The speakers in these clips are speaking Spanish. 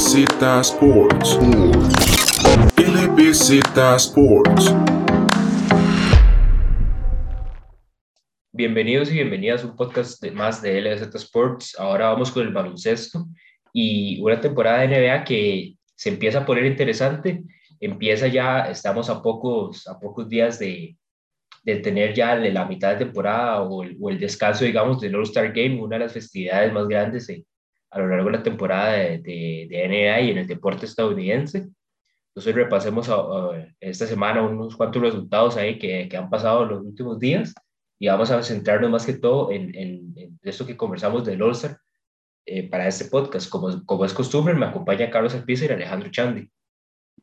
LBZ Sports. LBZ Sports. Bienvenidos y bienvenidas a un podcast de más de LBZ Sports. Ahora vamos con el baloncesto y una temporada de NBA que se empieza a poner interesante. Empieza ya, estamos a pocos, a pocos días de, de tener ya la mitad de temporada o el, o el descanso, digamos, del All-Star Game, una de las festividades más grandes a lo largo de la temporada de, de, de, NBA y en el deporte estadounidense. Entonces repasemos esta semana unos cuantos resultados ahí que, que, han pasado los últimos días y vamos a centrarnos más que todo en, en, en esto que conversamos del All-Star eh, para este podcast. Como, como es costumbre, me acompaña Carlos Alpiza y Alejandro Chandi.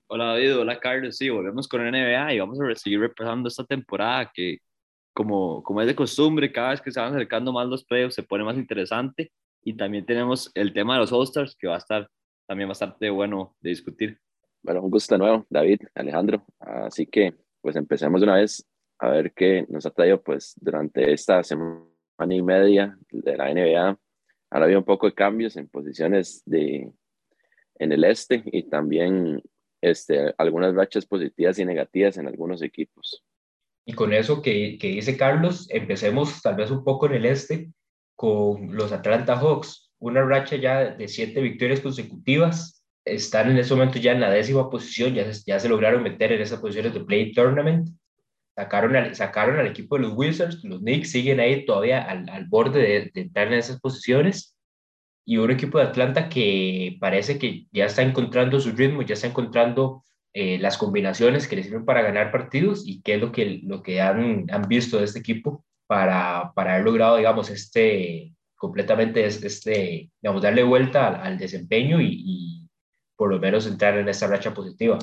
Hola David, hola Carlos, sí, volvemos con NBA y vamos a seguir repasando esta temporada que como, como es de costumbre, cada vez que se van acercando más los playoffs se pone más interesante y también tenemos el tema de los All-Stars que va a estar también bastante bueno de discutir. Bueno, un gusto de nuevo, David, Alejandro, así que pues empecemos de una vez a ver qué nos ha traído pues durante esta semana y media de la NBA. Ahora había un poco de cambios en posiciones de, en el este y también este, algunas rachas positivas y negativas en algunos equipos. Y con eso que, que, dice Carlos, empecemos tal vez un poco en el este con los Atlanta Hawks, una racha ya de siete victorias consecutivas, están en ese momento ya en la décima posición, ya, ya se lograron meter en esas posiciones de Play Tournament, sacaron al, sacaron al equipo de los Wizards, los Knicks siguen ahí todavía al, al borde de, de entrar en esas posiciones, y un equipo de Atlanta que parece que ya está encontrando su ritmo, ya está encontrando eh, las combinaciones que le sirven para ganar partidos y qué es lo que, lo que han, han visto de este equipo para, para haber logrado, digamos, este, completamente, este, digamos, darle vuelta al, desempeño y, por lo menos entrar en esta racha positiva.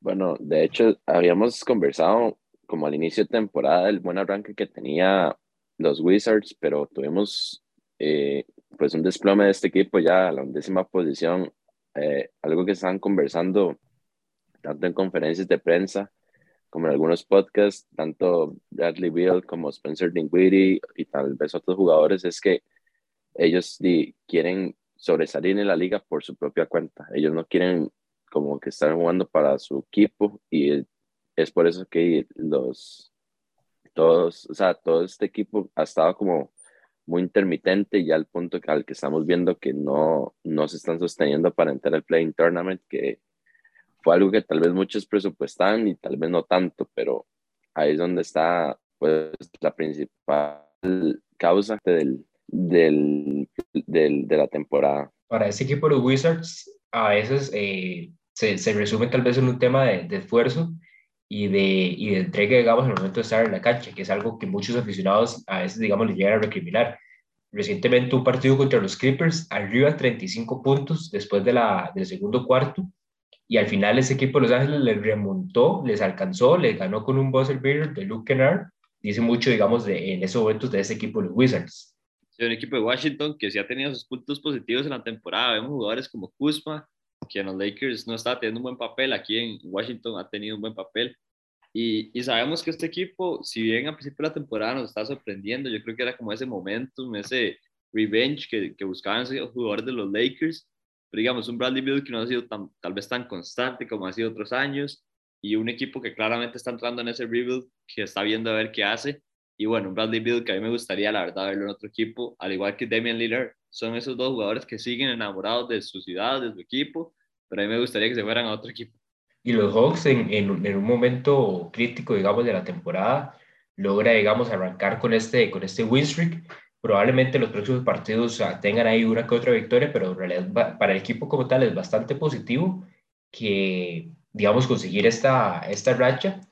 Bueno, de hecho, habíamos conversado como al inicio de temporada el buen arranque que tenía los Wizards, pero tuvimos eh, pues un desplome de este equipo ya a la undécima posición, eh, algo que están conversando tanto en conferencias de prensa como en algunos podcasts, tanto Bradley Beal como Spencer Dinwiddie y tal vez otros jugadores, es que ellos quieren sobresalir en la liga por su propia cuenta. Ellos no quieren como que estar jugando para su equipo y es por eso que los todos, o sea, todo este equipo ha estado como muy intermitente ya al punto al que estamos viendo que no, no se están sosteniendo para entrar al Playing Tournament, que fue algo que tal vez muchos presupuestan y tal vez no tanto, pero ahí es donde está pues la principal causa del, del, del de la temporada. Para ese equipo de los Wizards, a veces eh, se, se, resume tal vez en un tema de, de esfuerzo y de, y de entrega, digamos, en el momento de estar en la cancha, que es algo que muchos aficionados a veces, digamos, le llegan a recriminar. Recientemente un partido contra los Clippers, arriba 35 puntos después de la, del segundo cuarto, y al final ese equipo de Los Ángeles les remontó, les alcanzó, les ganó con un buzzer beater de Luke Kennard, dice mucho, digamos, de, en esos momentos de ese equipo de los Wizards. Sí, un equipo de Washington que sí ha tenido sus puntos positivos en la temporada, vemos jugadores como Kuzma, que en los Lakers no está teniendo un buen papel, aquí en Washington ha tenido un buen papel. Y, y, sabemos que este equipo, si bien a principio de la temporada nos está sorprendiendo, yo creo que era como ese momentum, ese revenge que, que buscaban esos jugadores de los Lakers, pero digamos, un Bradley Beal que no ha sido tan, tal vez tan constante como ha sido otros años, y un equipo que claramente está entrando en ese rebuild, que está viendo a ver qué hace, y bueno, un Bradley Beal que a mí me gustaría, la verdad, verlo en otro equipo, al igual que Damian Lillard, son esos dos jugadores que siguen enamorados de su ciudad, de su equipo, pero a mí me gustaría que se fueran a otro equipo. Y los Hawks en, en, en un momento crítico, digamos, de la temporada, logra, digamos, arrancar con este, con este win streak. Probablemente los próximos partidos tengan ahí una que otra victoria, pero en realidad para el equipo como tal es bastante positivo que, digamos, conseguir esta, esta racha,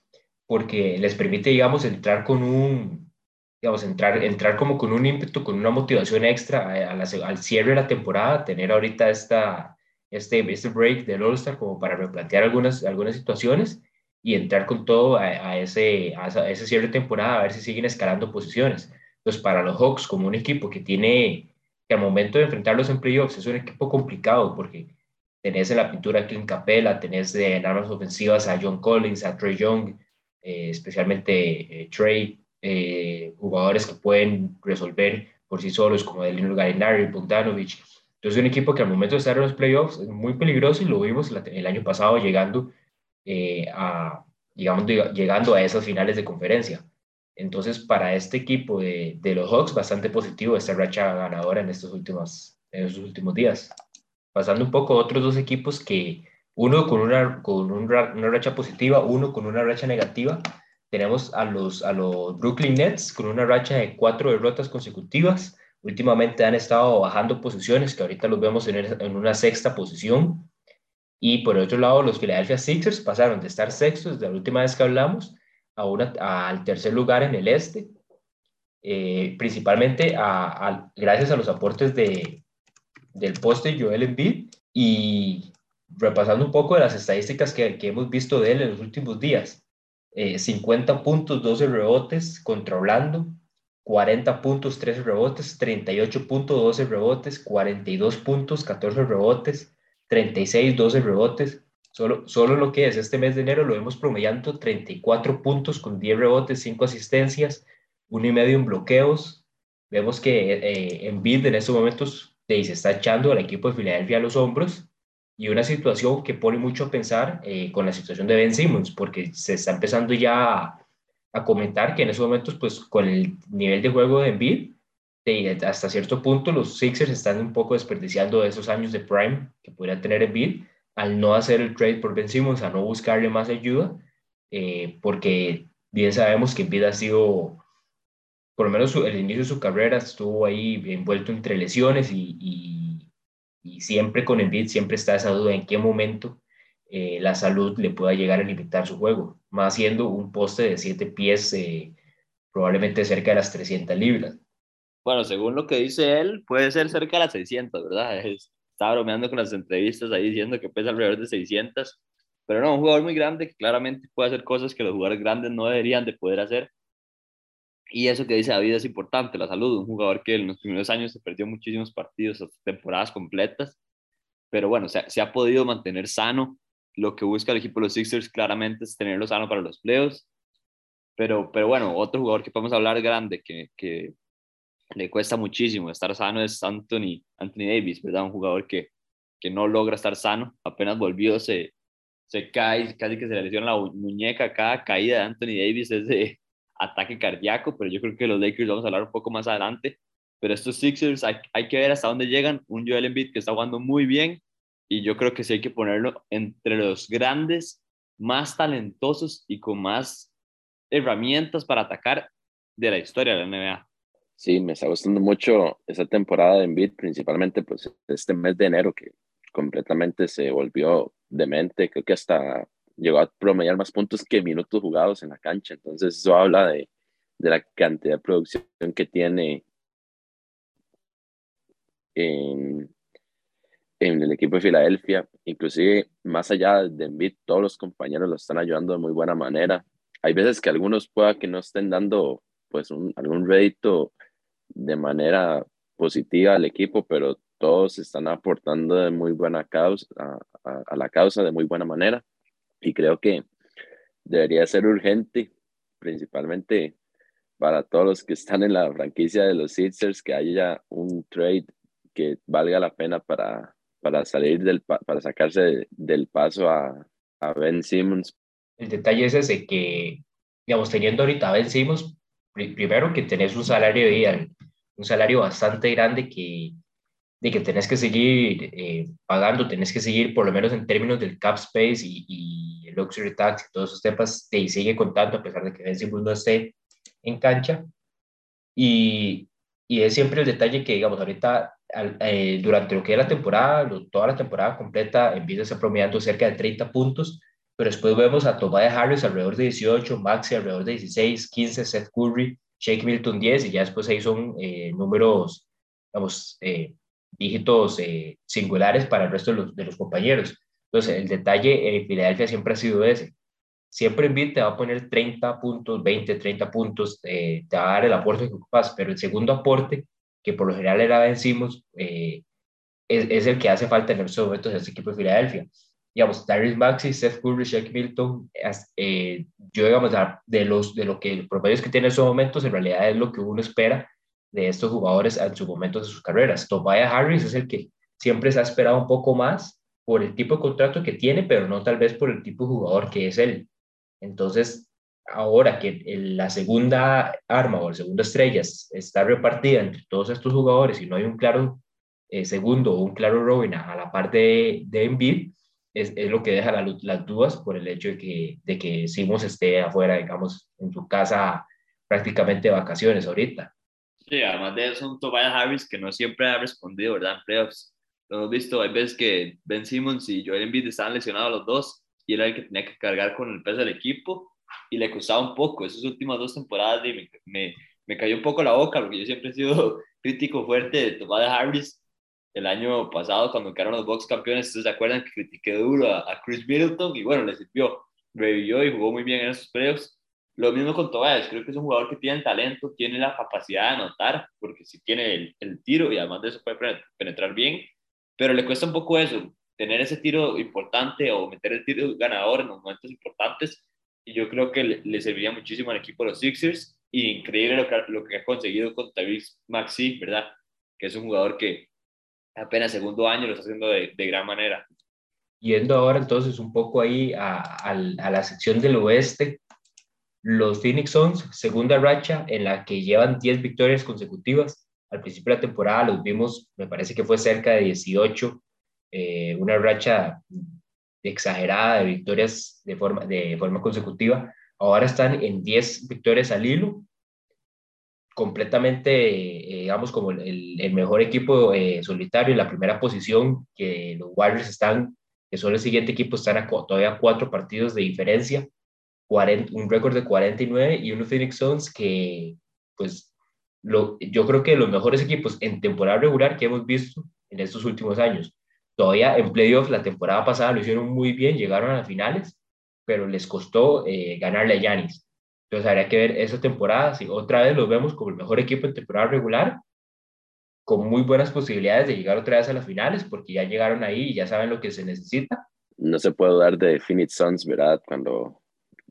porque les permite, digamos, entrar con un, digamos, entrar, entrar como con un ímpetu, con una motivación extra al cierre de la temporada, tener ahorita esta, este, este break del All-Star como para replantear algunas, algunas situaciones y entrar con todo a, a ese, a ese cierre de temporada a ver si siguen escalando posiciones. Entonces, para los Hawks, como un equipo que tiene, que al momento de enfrentarlos en playoffs es un equipo complicado porque tenés en la pintura a Clint Capella, tenés en armas ofensivas a John Collins, a Trey Young, eh, especialmente eh, Trey, eh, jugadores que pueden resolver por sí solos como Delino Galinari, Bogdanovich, Entonces, un equipo que al momento de estar en los playoffs es muy peligroso y lo vimos el año pasado llegando a, digamos, llegando a esas finales de conferencia. Entonces, para este equipo de, de, los Hawks, bastante positivo esta racha ganadora en estos últimos, en estos últimos días. Pasando un poco a otros dos equipos que uno con una, con una racha positiva, uno con una racha negativa. Tenemos a los, a los Brooklyn Nets con una racha de cuatro derrotas consecutivas últimamente han estado bajando posiciones, que ahorita los vemos en, en una sexta posición. Y por otro lado, los Philadelphia Sixers pasaron de estar sextos desde la última vez que hablamos a una, al tercer lugar en el este, eh, principalmente a, gracias a los aportes de, del poste Joel Embiid y repasando un poco de las estadísticas que, que hemos visto de él en los últimos días. 50 eh, puntos, 12 rebotes contra Orlando, 40 puntos, 13 rebotes, 38 puntos, 12 rebotes, 42 puntos, 14 rebotes, 36, 12 rebotes. Solo, solo lo que es este mes de enero lo vemos promediando 34 puntos con 10 rebotes, 5 asistencias, uno y medio en bloqueos. Vemos que eh, en build en estos momentos se está echando al equipo de Filadelfia a los hombros y una situación que pone mucho a pensar eh, con la situación de Ben Simmons, porque se está empezando ya a, comentar que en esos momentos, pues con el nivel de juego de Embiid, hasta cierto punto los Sixers están un poco desperdiciando esos años de prime que podría tener Embiid al no hacer el trade por Ben Simmons, a no buscarle más ayuda, eh, porque bien sabemos que Embiid ha sido, por lo menos el inicio de su carrera estuvo ahí envuelto entre lesiones y, siempre con Embiid siempre está esa duda en qué momento eh, la salud le pueda llegar a limitar su juego, más siendo un poste de 7 pies, eh, probablemente cerca de las 300 libras. Bueno, según lo que dice él, puede ser cerca de las 600, ¿verdad? Está bromeando con las entrevistas ahí diciendo que pesa alrededor de 600, pero no, un jugador muy grande que claramente puede hacer cosas que los jugadores grandes no deberían de poder hacer. Y eso que dice David es importante, la salud. Un jugador que en los primeros años se perdió muchísimos partidos, temporadas completas, pero bueno, se, se ha podido mantener sano lo que busca el equipo de los Sixers claramente es tenerlo sano para los playoffs. Pero, pero bueno, otro jugador que podemos hablar grande, que, que le cuesta muchísimo estar sano es Anthony, Anthony Davis, ¿verdad? Un jugador que, que no logra estar sano, apenas volvió, se, se cae, casi que se le lesiona la muñeca, cada caída de Anthony Davis es de ataque cardíaco, pero yo creo que los Lakers vamos a hablar un poco más adelante. Pero estos Sixers hay, hay que ver hasta dónde llegan. Un Joel Embiid que está jugando muy bien, y yo creo que sí hay que ponerlo entre los grandes, más talentosos y con más herramientas para atacar de la historia de la NBA. Sí, me está gustando mucho esa temporada de Embiid, principalmente pues este mes de enero que completamente se volvió demente, creo que hasta llegó a promediar más puntos que minutos jugados en la cancha, entonces eso habla de, de la cantidad de producción que tiene en, el equipo de Filadelfia, inclusive más allá de Embiid, todos los compañeros lo están ayudando de muy buena manera. Hay veces que algunos pueda que no estén dando pues un, algún rédito de manera positiva al equipo, pero todos están aportando de muy buena causa, a, a la causa de muy buena manera y creo que debería ser urgente, principalmente para todos los que están en la franquicia de los Sixers, que haya un trade que valga la pena para, para salir del, para sacarse del paso a, a, Ben Simmons. El detalle es ese que, digamos, teniendo ahorita a Ben Simmons, primero que tenés un salario de un salario bastante grande que, de que tenés que seguir eh, pagando, tenés que seguir por lo menos en términos del cap space y, y el luxury tax y todos esos temas, te sigue contando a pesar de que Ben Simmons no esté en cancha. Y, y es siempre el detalle que, digamos, ahorita eh, durante lo que es la temporada, toda la temporada completa, empieza a estar promediando cerca de 30 puntos, pero después vemos a Tobias Harris alrededor de 18, Maxi alrededor de 16, 15, Seth Curry, Shake Milton 10, y ya después ahí son eh, números, digamos, eh, dígitos singulares para el resto de los, de los, compañeros. Entonces, el detalle en Filadelfia siempre ha sido ese. Siempre en te va a poner 30 puntos, 20, 30 puntos, te va a dar el aporte que ocupas, pero el segundo aporte que por lo general era Ben Simmons, eh, es, es, el que hace falta en estos momentos en este equipo de Filadelfia. Digamos, Darius Maxi, Seth Curry, Shaq Milton, eh, yo digamos, de, los, de lo que los promedios que tiene en estos momentos, en realidad es lo que uno espera de estos jugadores en sus momentos de sus carreras. Tobias Harris es el que siempre se ha esperado un poco más por el tipo de contrato que tiene, pero no tal vez por el tipo de jugador que es él. Entonces, ahora que la segunda arma o la segunda estrella está repartida entre todos estos jugadores y no hay un claro eh, segundo o un claro Robin a, la parte de, de Embiid, es, es, lo que deja las dudas por el hecho de que, de que Simons esté afuera, digamos, en su casa prácticamente de vacaciones ahorita. Sí, además de eso, un Tobias Harris que no siempre ha respondido, ¿verdad? En playoffs. Lo hemos visto, hay veces que Ben Simmons y Joel Embiid estaban lesionados los dos y era el que tenía que cargar con el peso del equipo y le costaba un poco. Esas últimas dos temporadas me, me, me cayó un poco la boca porque yo siempre he sido crítico fuerte de Tobias Harris el año pasado cuando quedaron los Bucks campeones, ¿ustedes se acuerdan que critiqué duro a, Chris Middleton? Y bueno, le sirvió, revivió y jugó muy bien en esos playoffs. Lo mismo con Tobias, creo que es un jugador que tiene talento, tiene la capacidad de anotar, porque si tiene el, el, tiro y además de eso puede penetrar bien, pero le cuesta un poco eso, tener ese tiro importante o meter el tiro ganador en los momentos importantes, y yo creo que le, serviría muchísimo al equipo de los Sixers, y increíble lo que, lo que ha conseguido con Tyrese Maxi, ¿verdad? Que es un jugador que apenas segundo año lo está haciendo de, de gran manera. Yendo ahora entonces un poco ahí a, a, a, la sección del oeste, los Phoenix Suns, segunda racha en la que llevan 10 victorias consecutivas. Al principio de la temporada los vimos, me parece que fue cerca de 18, eh, una racha exagerada de victorias de forma, de forma consecutiva. Ahora están en 10 victorias al hilo completamente, eh, digamos, como el, mejor equipo eh, solitario en la primera posición, que los Warriors están, que son el siguiente equipo, están a, todavía cuatro partidos de diferencia, 40, un récord de 49 y unos Phoenix Suns que, pues, lo, yo creo que los mejores equipos en temporada regular que hemos visto en estos últimos años. Todavía en playoffs la temporada pasada lo hicieron muy bien, llegaron a las finales, pero les costó eh, ganarle a Yanis. Entonces habría que ver esa temporada, si otra vez los vemos como el mejor equipo en temporada regular, con muy buenas posibilidades de llegar otra vez a las finales, porque ya llegaron ahí y ya saben lo que se necesita. No se puede dar de Phoenix Suns, ¿verdad? Cuando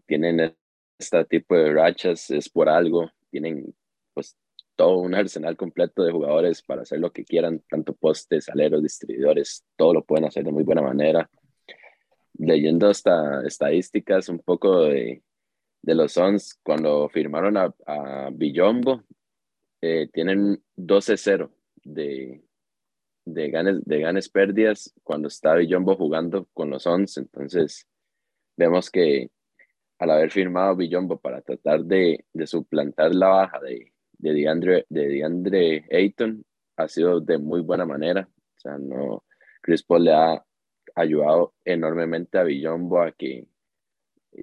tienen este tipo de rachas es por algo, tienen pues todo un arsenal completo de jugadores para hacer lo que quieran, tanto postes, aleros, distribuidores, todo lo pueden hacer de muy buena manera. Leyendo hasta estadísticas un poco de, de los Suns cuando firmaron a, a Billombo, eh, tienen 12-0 de, de, ganes, de ganes pérdidas cuando está Billombo jugando con los Suns. Entonces, vemos que al haber firmado Billombo para tratar de, de suplantar la baja de, de, DeAndre, de DeAndre Ayton, ha sido de muy buena manera. O sea, no, Chris Paul le ha ayudado enormemente a Billombo a que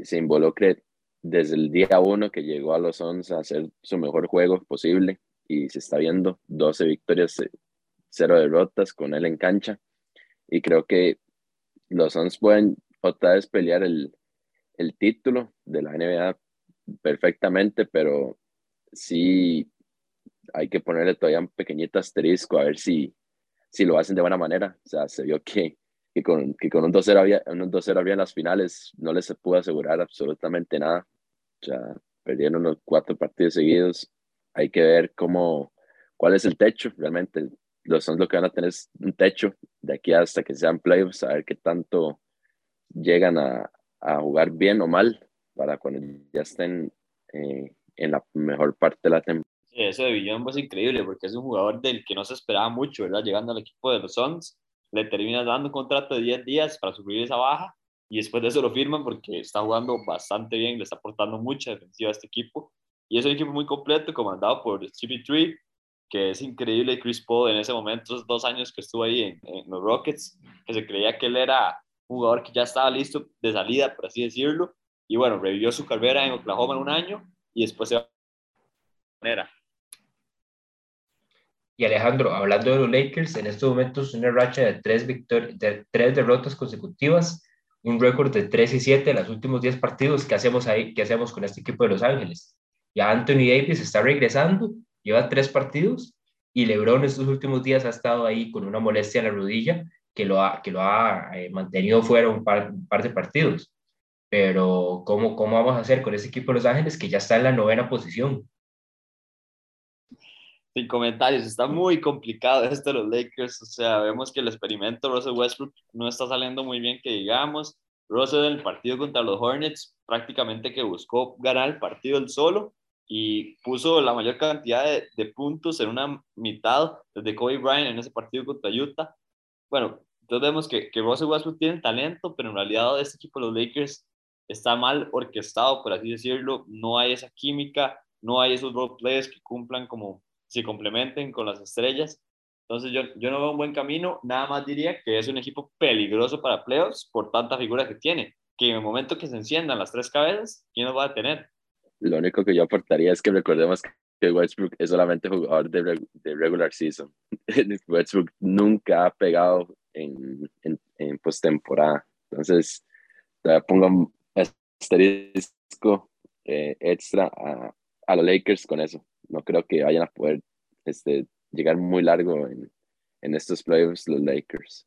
se involucre desde el día uno que llegó a los Suns a hacer su mejor juego posible y se está viendo 12 victorias, 0 eh, derrotas con él en cancha y creo que los Suns pueden otra vez pelear el, el título de la NBA perfectamente, pero sí hay que ponerle todavía un pequeñito asterisco a ver si, si lo hacen de buena manera. O sea, se vio que que con, que con un 2-0 había, un 2 había en las finales, no les pudo asegurar absolutamente nada. O sea, perdieron los cuatro partidos seguidos. Hay que ver cómo, cuál es el techo realmente. Los son lo que van a tener es un techo de aquí hasta que sean playoffs, a ver qué tanto llegan a, a jugar bien o mal para cuando ya estén eh, en la mejor parte de la temporada. Sí, eso de Villón es increíble porque es un jugador del que no se esperaba mucho, ¿verdad? Llegando al equipo de los Suns le terminas dando un contrato de 10 días para suplir esa baja y después de eso lo firman porque está jugando bastante bien, le está aportando mucha defensiva a este equipo. Y es un equipo muy completo, comandado por Stevie Tree, que es increíble. Chris Paul en ese momento, dos años que estuvo ahí en, los Rockets, que se creía que él era un jugador que ya estaba listo de salida, por así decirlo. Y bueno, revivió su carrera en Oklahoma en un año y después se va a y Alejandro, hablando de los Lakers, en estos momentos una racha de tres, de tres derrotas consecutivas, un récord de 3 y 7 en los últimos 10 partidos. ¿Qué hacemos ahí? ¿Qué hacemos con este equipo de Los Ángeles? Ya Anthony Davis está regresando, lleva tres partidos y LeBron estos últimos días ha estado ahí con una molestia en la rodilla que lo ha, que lo ha eh, mantenido fuera un par, un par de partidos. Pero ¿cómo, ¿cómo vamos a hacer con ese equipo de Los Ángeles que ya está en la novena posición? Sin comentarios, está muy complicado esto de los Lakers, o sea, vemos que el experimento Russell Westbrook no está saliendo muy bien, que digamos, Russell en el partido contra los Hornets prácticamente que buscó ganar el partido él solo y puso la mayor cantidad de, de puntos en una mitad desde Kobe Bryant en ese partido contra Utah. Bueno, entonces vemos que, que Russell Westbrook tiene talento, pero en realidad este equipo, los Lakers, está mal orquestado, por así decirlo, no hay esa química, no hay esos role players que cumplan como se complementen con las estrellas. Entonces yo, yo no veo un buen camino, nada más diría que es un equipo peligroso para playoffs por tanta figura que tiene, que en el momento que se enciendan las tres cabezas, ¿quién nos va a tener? Lo único que yo aportaría es que recordemos que Westbrook es solamente jugador de, de regular season. Westbrook nunca ha pegado en, en, en postemporada. Entonces, pongo asterisco eh, extra a, a los Lakers con eso no creo que vayan a poder este, llegar muy largo en, en estos playoffs los Lakers.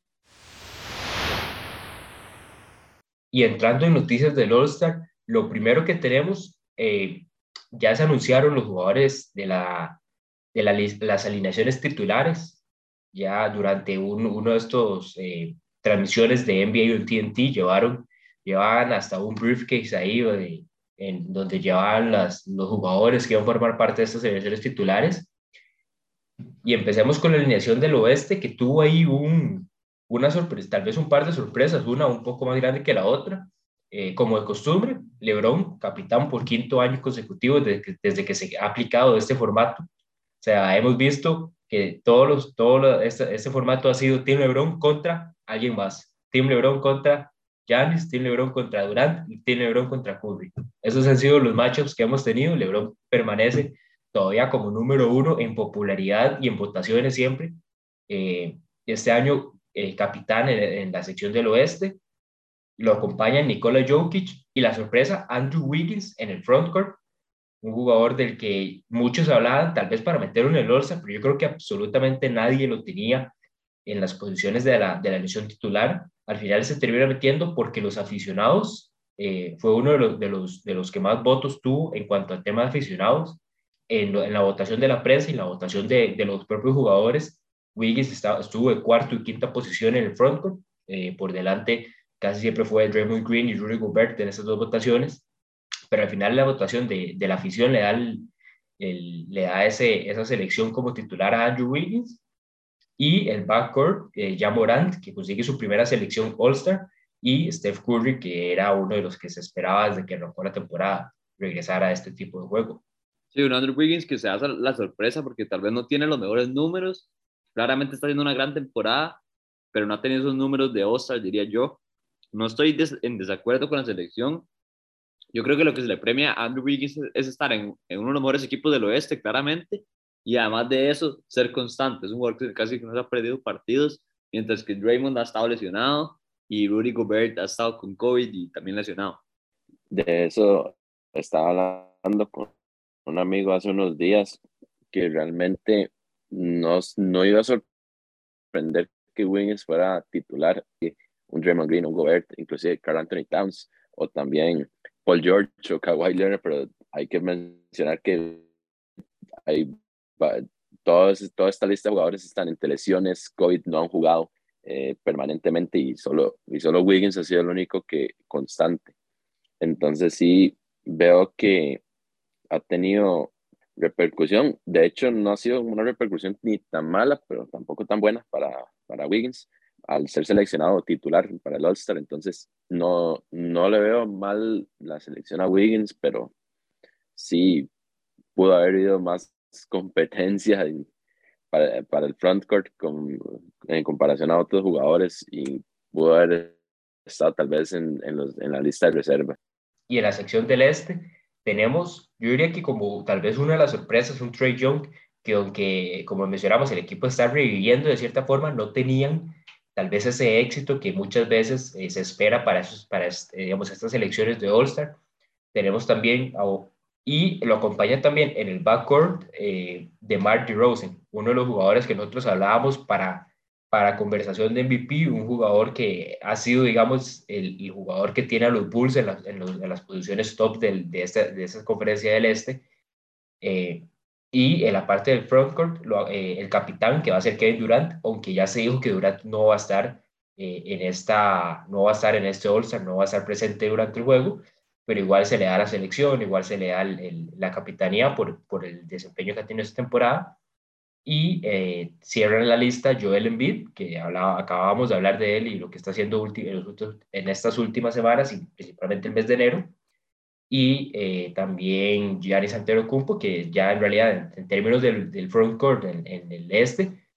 Y entrando en noticias del All-Star, lo primero que tenemos, eh, ya se anunciaron los jugadores de, la, de la, las alineaciones titulares, ya durante un, uno de estos eh, transmisiones de NBA o TNT llevaron, llevaban hasta un briefcase ahí en donde llevaban las, los jugadores que iban a formar parte de estas selecciones titulares. Y empecemos con la alineación del oeste, que tuvo ahí un, una sorpresa, tal vez un par de sorpresas, una un poco más grande que la otra. Eh, como de costumbre, Lebron, capitán por quinto año consecutivo desde que, desde que se ha aplicado este formato. O sea, hemos visto que todos todo este, este, formato ha sido Team Lebron contra alguien más. Team Lebron contra Giannis, tiene LeBron contra Durant y tiene LeBron contra Curry. Esos han sido los matchups que hemos tenido. LeBron permanece todavía como número uno en popularidad y en votaciones siempre. Eh, este año, el capitán en, la sección del oeste. Lo acompañan Nikola Jokic y la sorpresa, Andrew Wiggins en el frontcourt, un jugador del que muchos hablaban, tal vez para meterlo en el Orsa, pero yo creo que absolutamente nadie lo tenía en las posiciones de la, de la elección titular al final se termina metiendo porque los aficionados, eh, fue uno de los, de, los, de los que más votos tuvo en cuanto al tema de aficionados, en, en la votación de la prensa y la votación de, de los propios jugadores. Wiggins estaba, estuvo de cuarto y quinta posición en el frontcourt, eh, por delante casi siempre fue Draymond Green y Rudy Gobert en esas dos votaciones, pero al final la votación de, de la afición le da, el, le da ese, esa selección como titular a Andrew Wiggins y el backcourt, eh, ya Morant, que consigue su primera selección All-Star, y Steph Curry, que era uno de los que se esperaba desde que arrancó la temporada regresar a este tipo de juego. Sí, un Andrew Wiggins que se hace la sorpresa porque tal vez no tiene los mejores números, claramente está haciendo una gran temporada, pero no ha tenido esos números de All-Star, diría yo. No estoy en desacuerdo con la selección. Yo creo que lo que se le premia a Andrew Wiggins es, estar en, en uno de los mejores equipos del oeste, claramente, y además de eso, ser constante. Es un jugador que casi que no se ha perdido partidos, mientras que Draymond ha estado lesionado y Rudy Gobert ha estado con COVID y también lesionado. De eso estaba hablando con un amigo hace unos días que realmente no, no iba a sorprender que Wiggins fuera titular, un Draymond Green, un Gobert, inclusive Carl Anthony Towns o también Paul George o Kawhi Leonard, pero hay que mencionar que hay todos, toda esta lista de jugadores están entre lesiones, COVID no han jugado eh, permanentemente y solo, y solo Wiggins ha sido el único que constante. Entonces sí veo que ha tenido repercusión. De hecho, no ha sido una repercusión ni tan mala, pero tampoco tan buena para, para Wiggins al ser seleccionado titular para el All-Star. Entonces, no, no le veo mal la selección a Wiggins, pero sí pudo haber ido más competencia para, para, el frontcourt con, en comparación a otros jugadores y pudo haber estado tal vez en, en, los, en la lista de reserva. Y en la sección del este tenemos, yo diría que como tal vez una de las sorpresas, un Trey Young, que aunque, como mencionamos, el equipo está reviviendo de cierta forma, no tenían tal vez ese éxito que muchas veces eh, se espera para, esos, para eh, digamos, estas elecciones de All-Star. Tenemos también a y lo acompaña también en el backcourt eh, de Mark DeRozan, uno de los jugadores que nosotros hablábamos para, para conversación de MVP, un jugador que ha sido, digamos, el, jugador que tiene a los Bulls en, en, las posiciones top del, de, esta, de esa conferencia del Este. Eh, Y en la parte del frontcourt, eh, el capitán, que va a ser Kevin Durant, aunque ya se dijo que Durant no va a estar eh, en esta, no va a estar en este All-Star, no va a estar presente durante el juego, pero igual se le da la selección, igual se le da la capitanía por, por el desempeño que ha tenido esta temporada. Y eh, cierran la lista Joel Embiid, que hablaba, acabábamos de hablar de él y lo que está haciendo en estas últimas semanas y principalmente el mes de enero y eh, también Giannis Antetokounmpo, que ya en realidad en, términos del, del frontcourt en, en, el este,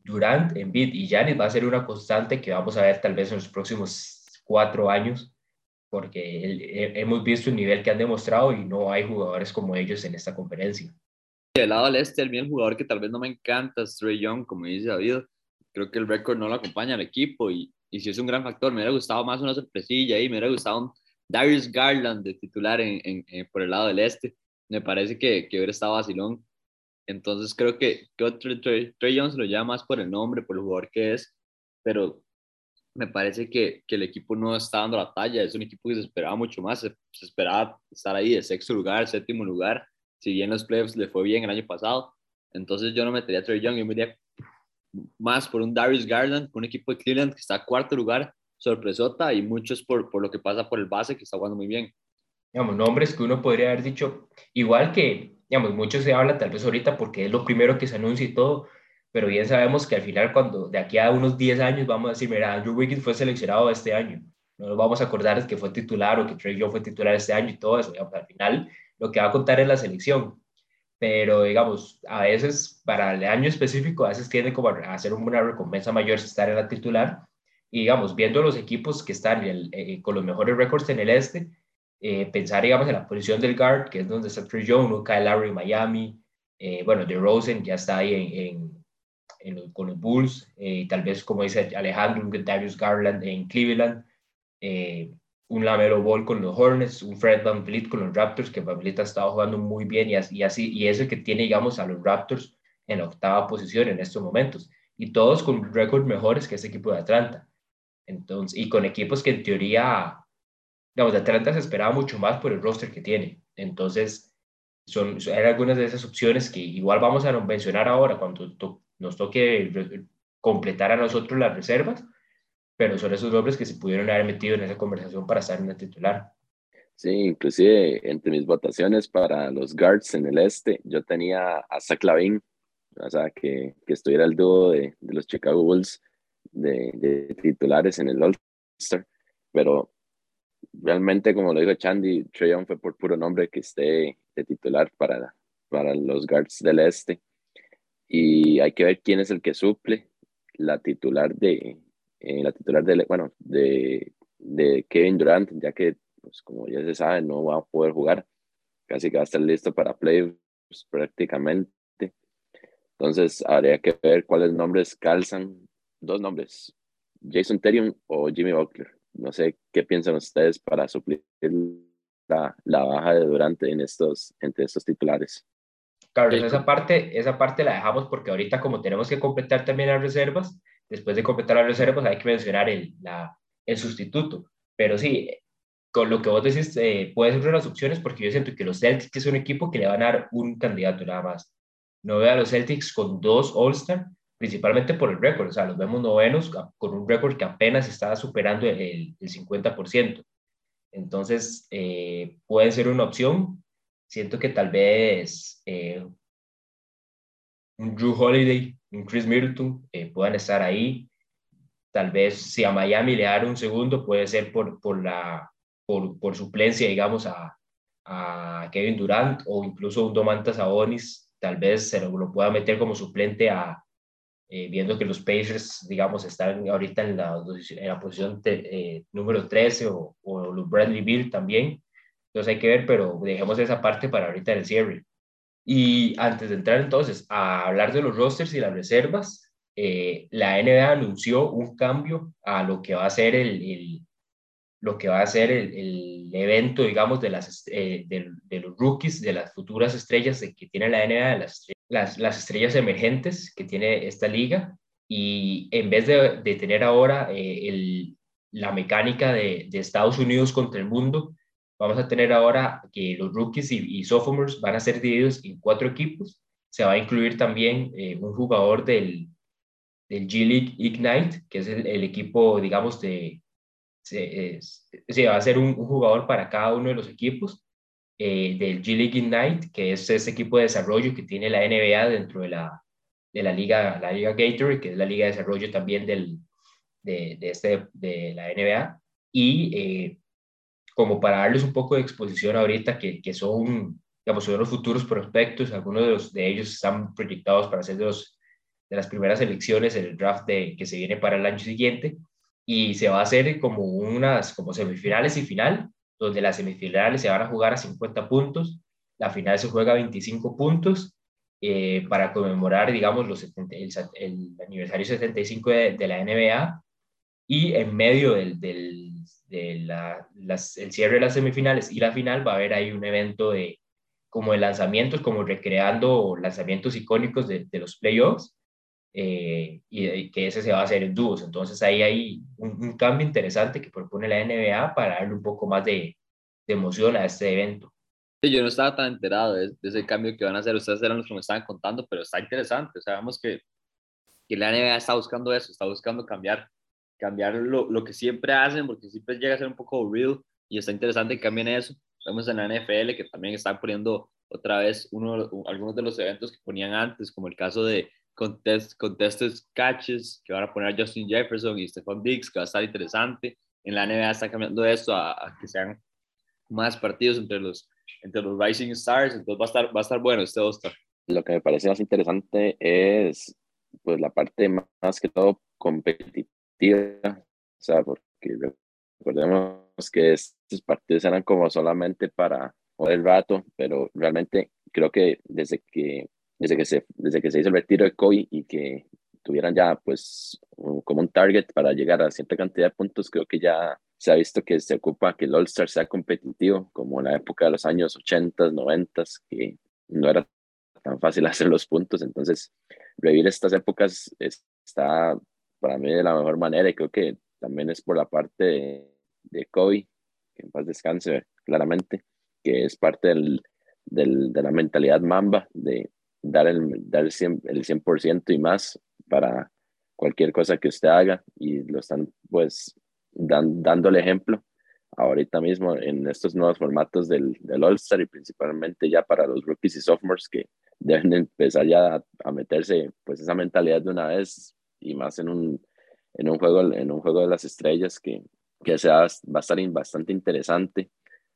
Durant, Embiid y Giannis va a ser una constante que vamos a ver tal vez en los próximos cuatro años, porque hemos visto el nivel que han demostrado y no hay jugadores como ellos en esta conferencia. Del lado del este, el jugador que tal vez no me encanta es Trey Young, como dice David. Creo que el récord no lo acompaña al equipo y, y si es un gran factor, me hubiera gustado más una sorpresilla ahí, me hubiera gustado un Darius Garland de titular en, por el lado del este. Me parece que, que hubiera estado vacilón. Entonces creo que, que Trey, Trey Jones lo llama más por el nombre, por el jugador que es, pero me parece que, que, el equipo no está dando la talla. Es un equipo que se esperaba mucho más. Se, esperaba estar ahí de sexto lugar, séptimo lugar. Si bien los playoffs le fue bien el año pasado. Entonces yo no metería a Trey Young, yo metería más por un Darius Garland, un equipo de Cleveland que está cuarto lugar sorpresota y muchos por, por lo que pasa por el base que está jugando muy bien. Digamos, nombres que uno podría haber dicho, igual que, digamos, mucho se habla tal vez ahorita porque es lo primero que se anuncia y todo, pero bien sabemos que al final cuando de aquí a unos 10 años vamos a decir, mira, Andrew Wiggins fue seleccionado este año, no nos vamos a acordar que fue titular o que Trey Young fue titular este año y todo eso, al final lo que va a contar es la selección, pero digamos, a veces para el año específico, a veces tiene como a hacer una recompensa mayor estar en la titular, y digamos, viendo los equipos que están eh, con los mejores récords en el este, eh, pensar, digamos, en la posición del guard, que es donde está Trey Young, Kyle Lowry Miami, eh, bueno, de Rosen ya está ahí en, con los Bulls, y tal vez, como dice Alejandro, un Darius Garland en Cleveland, un Lamelo Ball con los Hornets, un Fred Van Vliet con los Raptors, que Van Vliet ha estado jugando muy bien y así, y es el que tiene, digamos, a los Raptors en la octava posición en estos momentos, y todos con récords mejores que este equipo de Atlanta. Entonces, y con equipos que en teoría, digamos, de Atlanta se esperaba mucho más por el roster que tiene. Entonces, son, hay algunas de esas opciones que igual vamos a mencionar ahora cuando nos toque completar a nosotros las reservas, pero son esos nombres que se pudieron haber metido en esa conversación para estar en la titular. Sí, inclusive entre mis votaciones para los guards en el este, yo tenía a Zach Lavin, o sea, que, que estuviera el dúo de, de los Chicago Bulls de, titulares en el All-Star, pero realmente, como lo dijo Chandy, Trey fue por puro nombre que esté de titular para, para los guards del este. Y hay que ver quién es el que suple la titular de, eh, la titular de, bueno, de, de Kevin Durant, ya que, pues, como ya se sabe, no va a poder jugar. Casi que va a estar listo para playoffs prácticamente. Entonces, habría que ver cuáles nombres calzan dos nombres, Jason Terium o Jimmy Butler. No sé qué piensan ustedes para suplir la, la baja de Durante en estos, entre estos titulares. Carlos, esa parte, esa parte la dejamos porque ahorita como tenemos que completar también las reservas, después de completar las reservas hay que mencionar el, la, el sustituto. Pero sí, con lo que vos decís, eh, puede ser unas opciones porque yo siento que los Celtics es un equipo que le van a dar un candidato nada más. No veo a los Celtics con dos All-Star principalmente por el récord, o sea, los vemos novenos con un récord que apenas está superando el, el 50%. Entonces, eh, puede ser una opción. Siento que tal vez eh, un Drew Holiday, un Chris Middleton eh, puedan estar ahí. Tal vez si a Miami le dan un segundo, puede ser por, por, la, por, por suplencia, digamos, a, a Kevin Durant o incluso un Domantas Sabonis, tal vez se lo, lo pueda meter como suplente a, eh, viendo que los Pacers, digamos, están ahorita en la, en la posición eh, número 13 o, o, los Bradley Bill también. Entonces hay que ver, pero dejemos esa parte para ahorita en el cierre. Y antes de entrar entonces a hablar de los rosters y las reservas, eh, la NBA anunció un cambio a lo que va a ser el, lo que va a ser el, evento, digamos, de, las, de, de, los rookies, de las futuras estrellas que tiene la NBA, las las, las estrellas emergentes que tiene esta liga y en vez de, de tener ahora eh, el, la mecánica de, de, Estados Unidos contra el mundo, vamos a tener ahora que los rookies y, sophomores van a ser divididos en cuatro equipos. Se va a incluir también eh, un jugador del, del G League Ignite, que es el, equipo, digamos, de... Se, va a ser un, jugador para cada uno de los equipos eh, del G League Ignite, que es ese equipo de desarrollo que tiene la NBA dentro de la, de la liga, la liga Gatorade, que es la liga de desarrollo también del, de, de, este, de la NBA. Y eh, como para darles un poco de exposición ahorita, que, que son, digamos, son los futuros prospectos, algunos de, los, de ellos están proyectados para ser de, los, de las primeras elecciones en el draft de, que se viene para el año siguiente, y se va a hacer como unas como semifinales y final, donde las semifinales se van a jugar a 50 puntos, la final se juega a 25 puntos, eh, para conmemorar, digamos, los el, el, aniversario 75 de, de, la NBA, y en medio del, del de la, las, el cierre de las semifinales y la final va a haber ahí un evento de como de lanzamientos, como recreando lanzamientos icónicos de, de los playoffs eh, y, que ese se va a hacer en dúos. Entonces ahí hay un, cambio interesante que propone la NBA para darle un poco más de, de emoción a este evento. Sí, yo no estaba tan enterado de, ese cambio que van a hacer. Ustedes eran los que me estaban contando, pero está interesante. Sabemos que, que la NBA está buscando eso, está buscando cambiar cambiar lo, lo, que siempre hacen, porque siempre llega a ser un poco real y está interesante que cambien eso. Vemos en la NFL que también están poniendo otra vez uno, algunos de los eventos que ponían antes, como el caso de contest, contested catches, que van a poner Justin Jefferson y Stephon Diggs, que va a estar interesante. En la NBA está cambiando esto a, que sean más partidos entre los, entre los Rising Stars, entonces va a estar, va a estar bueno este All-Star. Lo que me parece más interesante es pues la parte más que todo competitiva o sea, porque recordemos que estos partidos eran como solamente para el rato, pero realmente creo que desde que, desde que, se, desde que se hizo el retiro de Kobe y que tuvieran ya pues como un target para llegar a cierta cantidad de puntos, creo que ya se ha visto que se ocupa que el All-Star sea competitivo, como en la época de los años 80, 90, que no era tan fácil hacer los puntos, entonces revivir estas épocas está para mí de la mejor manera y creo que también es por la parte de, de Kobe, que en paz descanse claramente, que es parte del, del, de la mentalidad mamba de dar el, dar el 100%, el 100 y más para cualquier cosa que usted haga y lo están pues dan, dando el ejemplo ahorita mismo en estos nuevos formatos del, del All-Star y principalmente ya para los rookies y sophomores que deben empezar ya a, a meterse pues esa mentalidad de una vez y más en un, en un, juego, en un juego de las estrellas que, que sea, va a estar bastante interesante.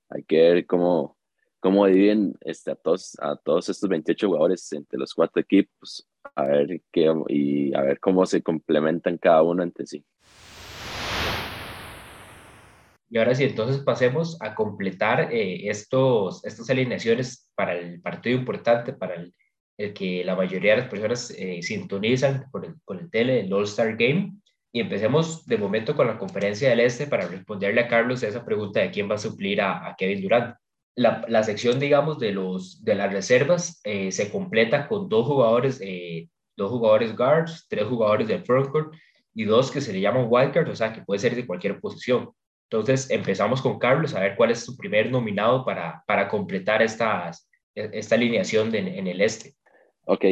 Hay que ver cómo, cómo dividen este, a, todos, a todos estos 28 jugadores entre los cuatro equipos, a ver, qué, y a ver cómo se complementan cada uno entre sí. Y ahora sí, entonces pasemos a completar eh, estos, estas alineaciones para el partido importante, para el, el que la mayoría de las personas eh, sintonizan por el, por el tele, el All-Star Game. Y empecemos de momento con la conferencia del Este para responderle a Carlos esa pregunta de quién va a suplir a, Kevin Durant. La, la, sección, digamos, de, los, de las reservas eh, se completa con dos jugadores, eh, dos jugadores guards, tres jugadores de frontcourt y dos que se le llaman wildcard, o sea, que puede ser de cualquier posición. Entonces, empezamos con Carlos a ver cuál es su primer nominado para, para completar estas, esta alineación en el Este. Ok,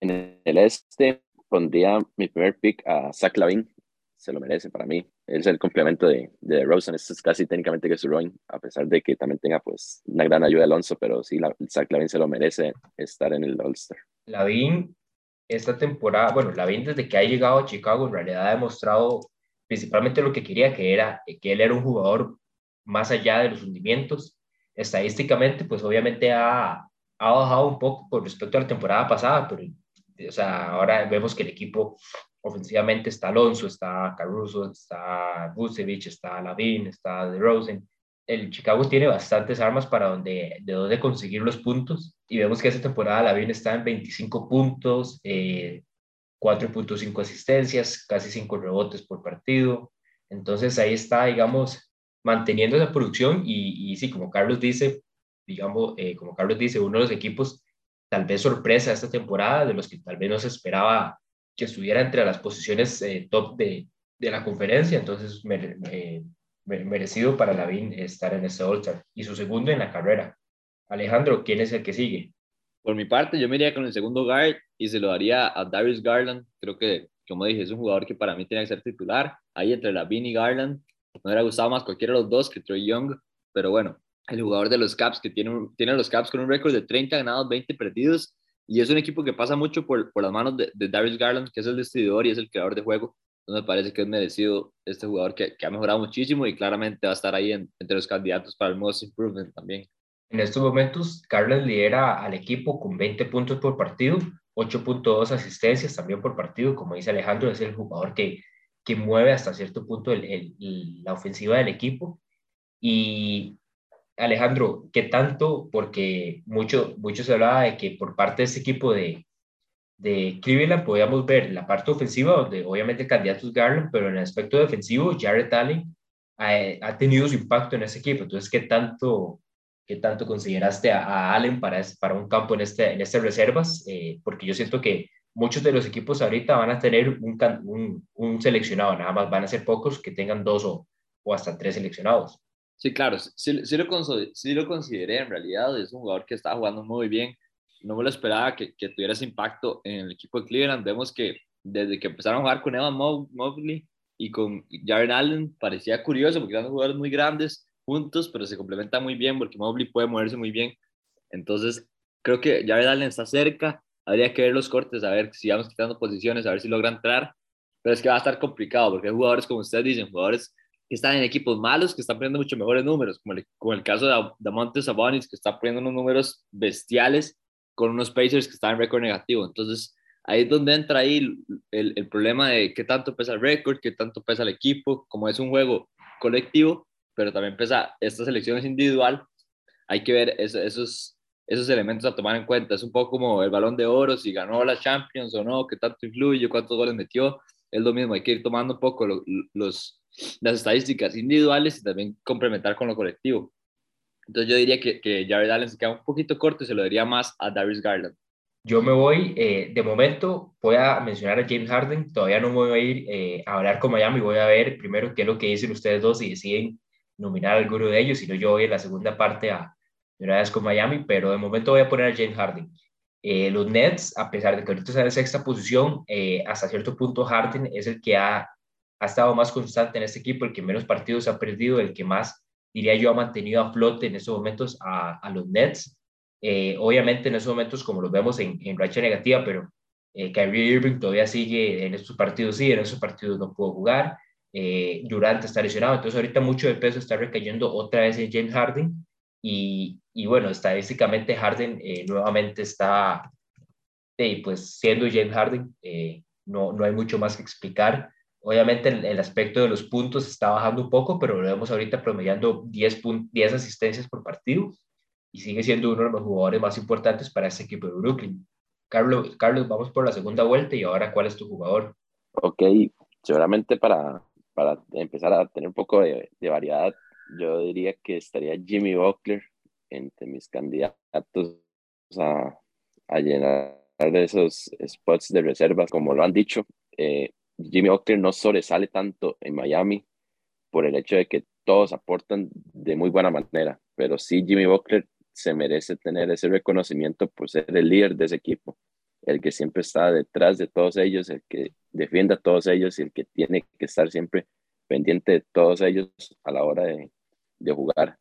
en el este pondría mi primer pick a Zach Lavin, se lo merece para mí. es el complemento de, de Rosen, esto es casi técnicamente que su Roin, a pesar de que también tenga pues una gran ayuda de Alonso, pero sí, la, Zach Lavin se lo merece estar en el All-Star. Lavin, esta temporada, bueno, Lavin desde que ha llegado a Chicago en realidad ha demostrado principalmente lo que quería, que era que él era un jugador más allá de los hundimientos. Estadísticamente, pues obviamente ha, ha bajado un poco con respecto a la temporada pasada, pero o sea, ahora vemos que el equipo ofensivamente está Alonso, está Caruso, está Vucevic, está Lavin, está DeRozan. El Chicago tiene bastantes armas para donde, de dónde conseguir los puntos y vemos que esta temporada Lavin está en 25 puntos, eh, 4.5 asistencias, casi 5 rebotes por partido. Entonces ahí está, digamos, manteniendo esa producción y, y sí, como Carlos dice, digamos, eh, como Carlos dice, uno de los equipos tal vez sorpresa esta temporada, de los que tal vez no se esperaba que estuviera entre las posiciones eh, top de, de, la conferencia, entonces merecido para Lavin estar en este All-Star y su segundo en la carrera. Alejandro, ¿quién es el que sigue? Por mi parte, yo me iría con el segundo guard y se lo daría a Darius Garland. Creo que, como dije, es un jugador que para mí tiene que ser titular. Ahí entre Lavin y Garland, me hubiera gustado más cualquiera de los dos que Troy Young, pero bueno, el jugador de los Caps que tiene, tiene los Caps con un récord de 30 ganados, 20 perdidos, y es un equipo que pasa mucho por, por las manos de, de, Darius Garland, que es el destruidor y es el creador de juego. Entonces me parece que es merecido este jugador que, que ha mejorado muchísimo y claramente va a estar ahí entre los candidatos para el Most Improvement también. En estos momentos, Garland lidera al equipo con 20 puntos por partido, 8.2 asistencias también por partido. Como dice Alejandro, es el jugador que, que mueve hasta cierto punto el, el, la ofensiva del equipo. Y Alejandro, ¿qué tanto? Porque mucho, mucho se hablaba de que por parte de este equipo de, de Cleveland podíamos ver la parte ofensiva, donde obviamente el candidato es Garland, pero en el aspecto defensivo, Jared Allen ha, ha, tenido su impacto en ese equipo. Entonces, ¿qué tanto, qué tanto consideraste a, a Allen para, para un campo en, este, en estas reservas? Eh, porque yo siento que muchos de los equipos ahorita van a tener un, un, un, seleccionado, nada más van a ser pocos que tengan dos o, o hasta tres seleccionados. Sí, claro, sí, sí, lo, sí lo consideré en realidad, es un jugador que está jugando muy bien, no me lo esperaba que, que tuviera ese impacto en el equipo de Cleveland, vemos que desde que empezaron a jugar con Evan Mobley y con Jared Allen parecía curioso porque eran jugadores muy grandes juntos, pero se complementan muy bien porque Mobley puede moverse muy bien, entonces creo que Jared Allen está cerca, habría que ver los cortes, a ver si vamos quitando posiciones, a ver si logra entrar, pero es que va a estar complicado porque hay jugadores, como ustedes dicen, jugadores que están en equipos malos, que están poniendo mucho mejores números, como el, el caso de Damonte Sabonis, que está poniendo unos números bestiales con unos Pacers que están en récord negativo. Entonces, ahí es donde entra ahí el, el, problema de qué tanto pesa el récord, qué tanto pesa el equipo, como es un juego colectivo, pero también pesa esta selección es individual, hay que ver eso, esos, esos elementos a tomar en cuenta. Es un poco como el balón de oro, si ganó la Champions o no, qué tanto influye, cuántos goles metió, es lo mismo, hay que ir tomando un poco lo, los las estadísticas individuales y también complementar con lo colectivo. Entonces yo diría que, que Jared Allen se queda un poquito corto y se lo diría más a Darius Garland. Yo me voy, eh, de momento voy a mencionar a James Harden, todavía no me voy a ir eh, a hablar con Miami, voy a ver primero qué es lo que dicen ustedes dos y deciden nominar a alguno de ellos, si no yo voy en la segunda parte a vez con Miami, pero de momento voy a poner a James Harden. Eh, los Nets, a pesar de que ahorita están en sexta posición, eh, hasta cierto punto Harden es el que ha ha estado más constante en este equipo, el que menos partidos ha perdido, el que más, diría yo, ha mantenido a flote en estos momentos a, a los Nets. Eh, obviamente en estos momentos, como los vemos en, en racha negativa, pero eh, Kyrie Irving todavía sigue en estos partidos, sí, en esos partidos no pudo jugar. Eh, Durant está lesionado, entonces ahorita mucho de peso está recayendo otra vez en James Harden. Y, y bueno, estadísticamente Harden eh, nuevamente está, pues siendo James Harden, eh, no, no hay mucho más que explicar. Obviamente el, aspecto de los puntos está bajando un poco, pero lo vemos ahorita promediando 10, 10 asistencias por partido y sigue siendo uno de los jugadores más importantes para este equipo de Brooklyn. Carlos, Carlos, vamos por la segunda vuelta y ahora, ¿cuál es tu jugador? Ok, seguramente para, para empezar a tener un poco de, de variedad, yo diría que estaría Jimmy Butler entre mis candidatos a, a llenar de esos spots de reservas, como lo han dicho. Eh, Jimmy Butler no sobresale tanto en Miami por el hecho de que todos aportan de muy buena manera, pero sí Jimmy Butler se merece tener ese reconocimiento por ser el líder de ese equipo, el que siempre está detrás de todos ellos, el que defiende a todos ellos y el que tiene que estar siempre pendiente de todos ellos a la hora de, de jugar.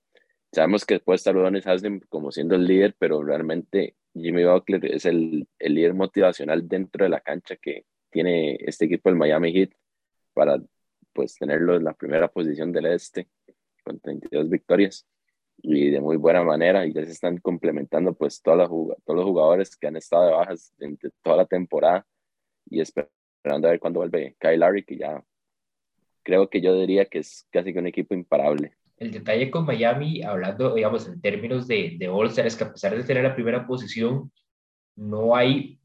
Sabemos que puede estar Udonis Haslem como siendo el líder, pero realmente Jimmy Butler es el, el líder motivacional dentro de la cancha que, tiene este equipo el Miami Heat para pues tenerlo en la primera posición del este con 32 victorias y de muy buena manera y ya se están complementando pues todas todos los jugadores que han estado de bajas durante toda la temporada y esperando a ver cuándo vuelve Kyle Larry que ya creo que yo diría que es casi que un equipo imparable. El detalle con Miami, hablando, digamos, en términos de, de All-Star, es que a pesar de tener la primera posición, no hay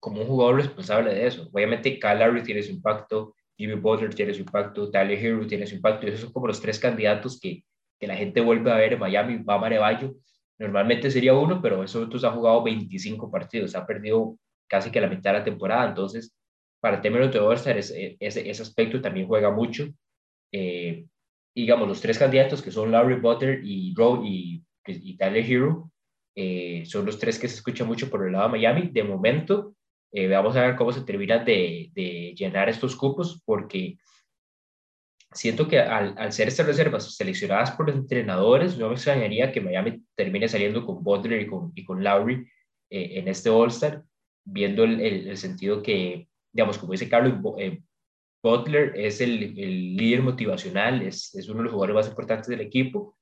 como un jugador responsable de eso. Obviamente, Kyle tiene su impacto, Jimmy Butler tiene su impacto, Tyler Hero tiene su impacto, y esos son como los tres candidatos que, que la gente vuelve a ver en Miami, va a. Normalmente sería uno, pero esos otros ha jugado 25 partidos, ha perdido casi que la mitad de la temporada, entonces, para términos de All-Star, ese, ese, aspecto también juega mucho. Eh, digamos, los tres candidatos que son Larry Butter y, Row y, y Tyler Hero, eh, son los tres que se escuchan mucho por el lado de Miami. De momento, eh, vamos a ver cómo se terminan de, de, llenar estos cupos, porque siento que al, al, ser estas reservas seleccionadas por los entrenadores, no me extrañaría que Miami termine saliendo con Butler y con, y con Lowry eh, en este All-Star, viendo el, el, sentido que, digamos, como dice Carlos, eh, Butler es el, el, líder motivacional, es, es uno de los jugadores más importantes del equipo,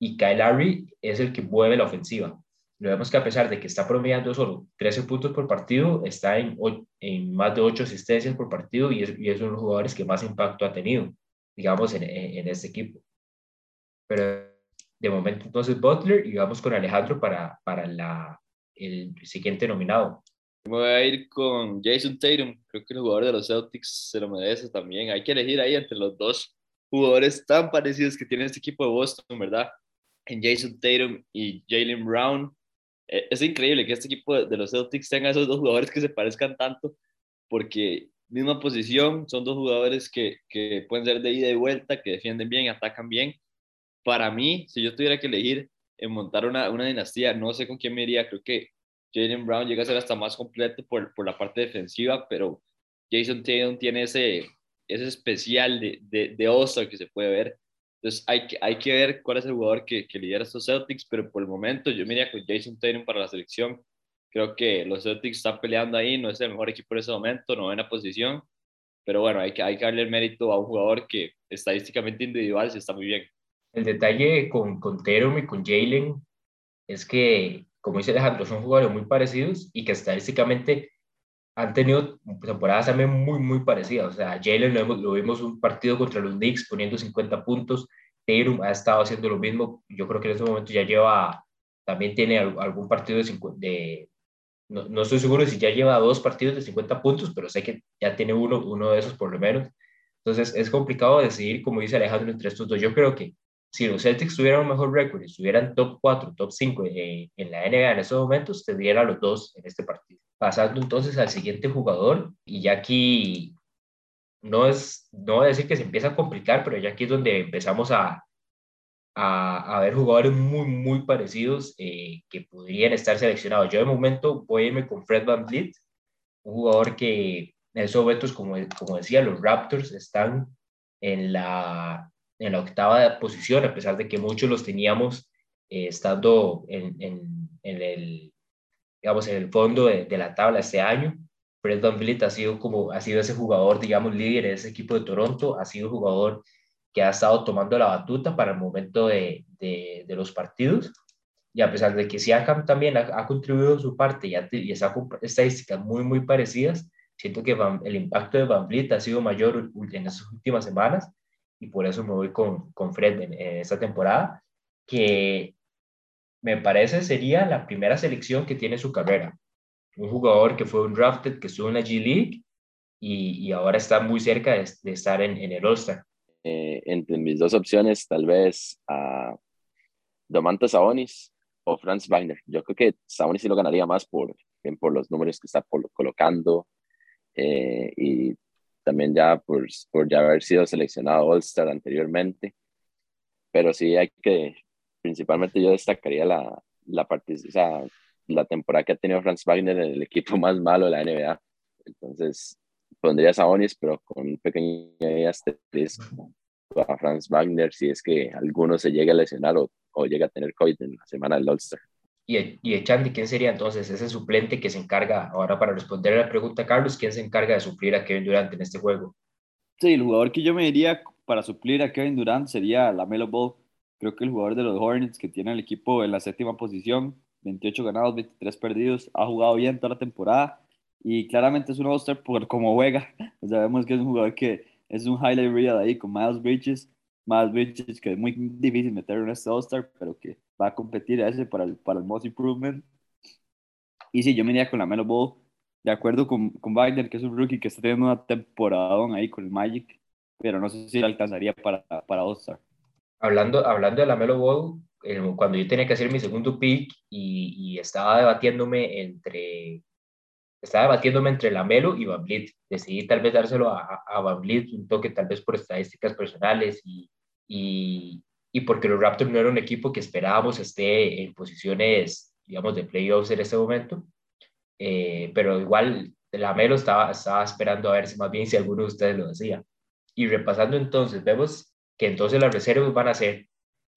y Kyle Lowry es el que mueve la ofensiva. Vemos que a pesar de que está promediando solo 13 puntos por partido, está en, en más de 8 asistencias por partido y es, y es uno de los jugadores que más impacto ha tenido digamos, en, en, este equipo. Pero de momento entonces Butler y vamos con Alejandro para, para la, el siguiente nominado. Voy a ir con Jason Tatum, creo que el jugador de los Celtics se lo merece también. Hay que elegir ahí entre los dos jugadores tan parecidos que tiene este equipo de Boston, ¿verdad? En Jason Tatum y Jalen Brown. E, es increíble que este equipo de los Celtics tenga esos dos jugadores que se parezcan tanto, porque misma posición, son dos jugadores que, que pueden ser de ida y vuelta, que defienden bien, atacan bien. Para mí, si yo tuviera que elegir en montar una, una dinastía, no sé con quién me iría, creo que Jalen Brown llega a ser hasta más completo por, por la parte defensiva, pero Jason Tatum tiene ese, ese especial de, de, de que se puede ver. Entonces hay que, hay que ver cuál es el jugador que, que lidera estos Celtics, pero por el momento yo me iría con Jason Tatum para la selección. Creo que los Celtics están peleando ahí, no es el mejor equipo en ese momento, novena posición, pero bueno, hay que, hay que darle el mérito a un jugador que estadísticamente individual se está muy bien. El detalle con, con Terum y con Jalen es que, como dice Alejandro, son jugadores muy parecidos y que estadísticamente han tenido temporadas también muy, muy parecidas. O sea, Jalen lo, lo, vimos un partido contra los Knicks poniendo 50 puntos. Tatum ha estado haciendo lo mismo. Yo creo que en este momento ya lleva, también tiene algún partido de, de, no, no, estoy seguro si ya lleva dos partidos de 50 puntos, pero sé que ya tiene uno, uno de esos por lo menos. Entonces es complicado decidir, como dice Alejandro, entre estos dos. Yo creo que si los Celtics tuvieran un mejor récord y estuvieran top 4, top 5 eh, en la NBA en esos momentos, tendrían a los dos en este partido. Pasando entonces al siguiente jugador, y ya aquí no es, no voy a decir que se empieza a complicar, pero ya aquí es donde empezamos a, a, a, ver jugadores muy, muy parecidos eh, que podrían estar seleccionados. Yo de momento voy a irme con Fred Van Vliet, un jugador que en esos momentos, como, como decía, los Raptors están en la, en la octava posición, a pesar de que muchos los teníamos eh, estando en, en, el, digamos, en el fondo de, la tabla este año. Fred Van Vliet ha sido, como, ha sido ese jugador, digamos, líder de ese equipo de Toronto, ha sido jugador que ha estado tomando la batuta para el momento de, de, los partidos. Y a pesar de que Siakam también ha, ha contribuido su parte y, ha, y está con estadísticas muy, muy parecidas, siento que el impacto de Van Vliet ha sido mayor en las últimas semanas y por eso me voy con, con Fred en, en esta temporada, que me parece sería la primera selección que tiene su carrera. Un jugador que fue un drafted, que estuvo en la G League y, y ahora está muy cerca de, de estar en, en el All-Star eh, entre mis dos opciones, tal vez a Domantas Sabonis o Franz Wagner. Yo creo que Sabonis sí lo ganaría más por, por los números que está colocando eh, y también ya por, por ya haber sido seleccionado All-Star anteriormente. Pero sí hay que, principalmente yo destacaría la, la, o sea, la temporada que ha tenido Franz Wagner en el equipo más malo de la NBA. Entonces, pondría a Sabonis, pero con un pequeño asterisco a Franz Wagner si es que alguno se llega a lesionar o, o llega a tener COVID en la semana del All-Star. Y, y ¿quién sería entonces ese suplente que se encarga, ahora para responder a la pregunta, Carlos, ¿quién se encarga de suplir a Kevin Durant en este juego? Sí, el jugador que yo me diría para suplir a Kevin Durant sería la Melo Ball. Creo que el jugador de los Hornets que tiene el equipo en la séptima posición, 28 ganados, 23 perdidos, ha jugado bien toda la temporada y claramente es un All-Star por cómo juega. Sabemos que es un jugador que es un highlight reel ahí con Miles Bridges. Miles Bridges que es muy difícil meter en este All-Star, pero que va a competir a ese para el, para el Most Improvement. Y sí, yo me iría con la Melo Ball, de acuerdo con, con Wagner, que es un rookie que está teniendo una temporada ahí con el Magic, pero no sé si alcanzaría para, para All-Star. Hablando, hablando de la Melo Ball, cuando yo tenía que hacer mi segundo pick y, y estaba debatiéndome entre estaba debatiéndome entre Lamelo y Van Vliet. Decidí tal vez dárselo a, a Van Vliet, un toque tal vez por estadísticas personales y, y, y porque los Raptors no era un equipo que esperábamos esté en posiciones, digamos, de playoffs en este momento. Eh, pero igual la Melo estaba, estaba esperando a ver si más bien si alguno de ustedes lo decía. Y repasando entonces, vemos que entonces las reservas van a ser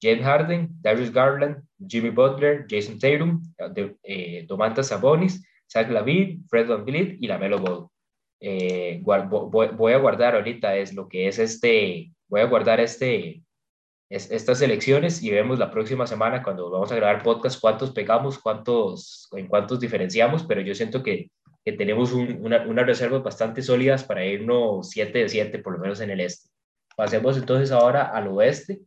James Harden, Darius Garland, Jimmy Butler, Jason Tatum, eh, Domantas Sabonis, Zach Lavin, Fred Van Vliet y la Melo Ball. Eh, voy, a guardar ahorita es lo que es este, voy a guardar este, es, estas elecciones y vemos la próxima semana cuando vamos a grabar podcast cuántos pegamos, cuántos, en cuántos diferenciamos, pero yo siento que, que tenemos una, unas reservas bastante sólidas para irnos 7 de 7 por lo menos en el este. Pasemos entonces ahora al oeste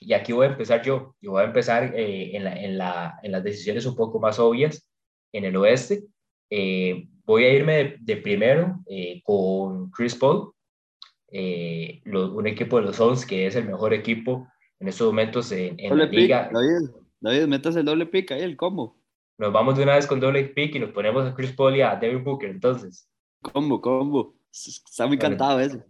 y aquí voy a empezar yo. Yo voy a empezar eh, en, la, en, la, en, las decisiones un poco más obvias en el oeste. Eh, voy a irme de, primero eh, con Chris Paul, un equipo de los Suns que es el mejor equipo en estos momentos en, la liga. David, David, metas el doble pick ahí, el combo. Nos vamos de una vez con doble pick y nos ponemos a Chris Paul y a Devin Booker, entonces. Combo, combo. Está muy cantado eso.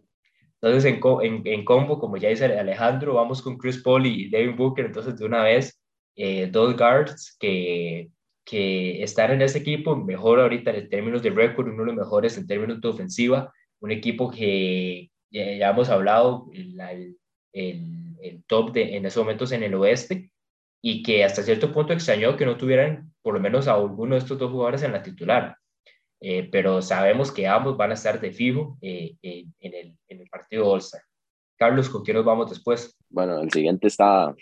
Entonces, en, en, en, combo, como ya dice Alejandro, vamos con Chris Paul y Devin Booker. Entonces, de una vez, eh, dos guards que, que están en ese equipo, mejor ahorita en términos de récord, uno de los mejores en términos de ofensiva. Un equipo que ya, hemos hablado, el, el, el, top de, en esos momentos en el oeste, y que hasta cierto punto extrañó que no tuvieran por lo menos a alguno de estos dos jugadores en la titular. Eh, pero sabemos que ambos van a estar de fijo eh, en, el, en, el, partido All-Star. Carlos, ¿con quién nos vamos después? Bueno, el siguiente está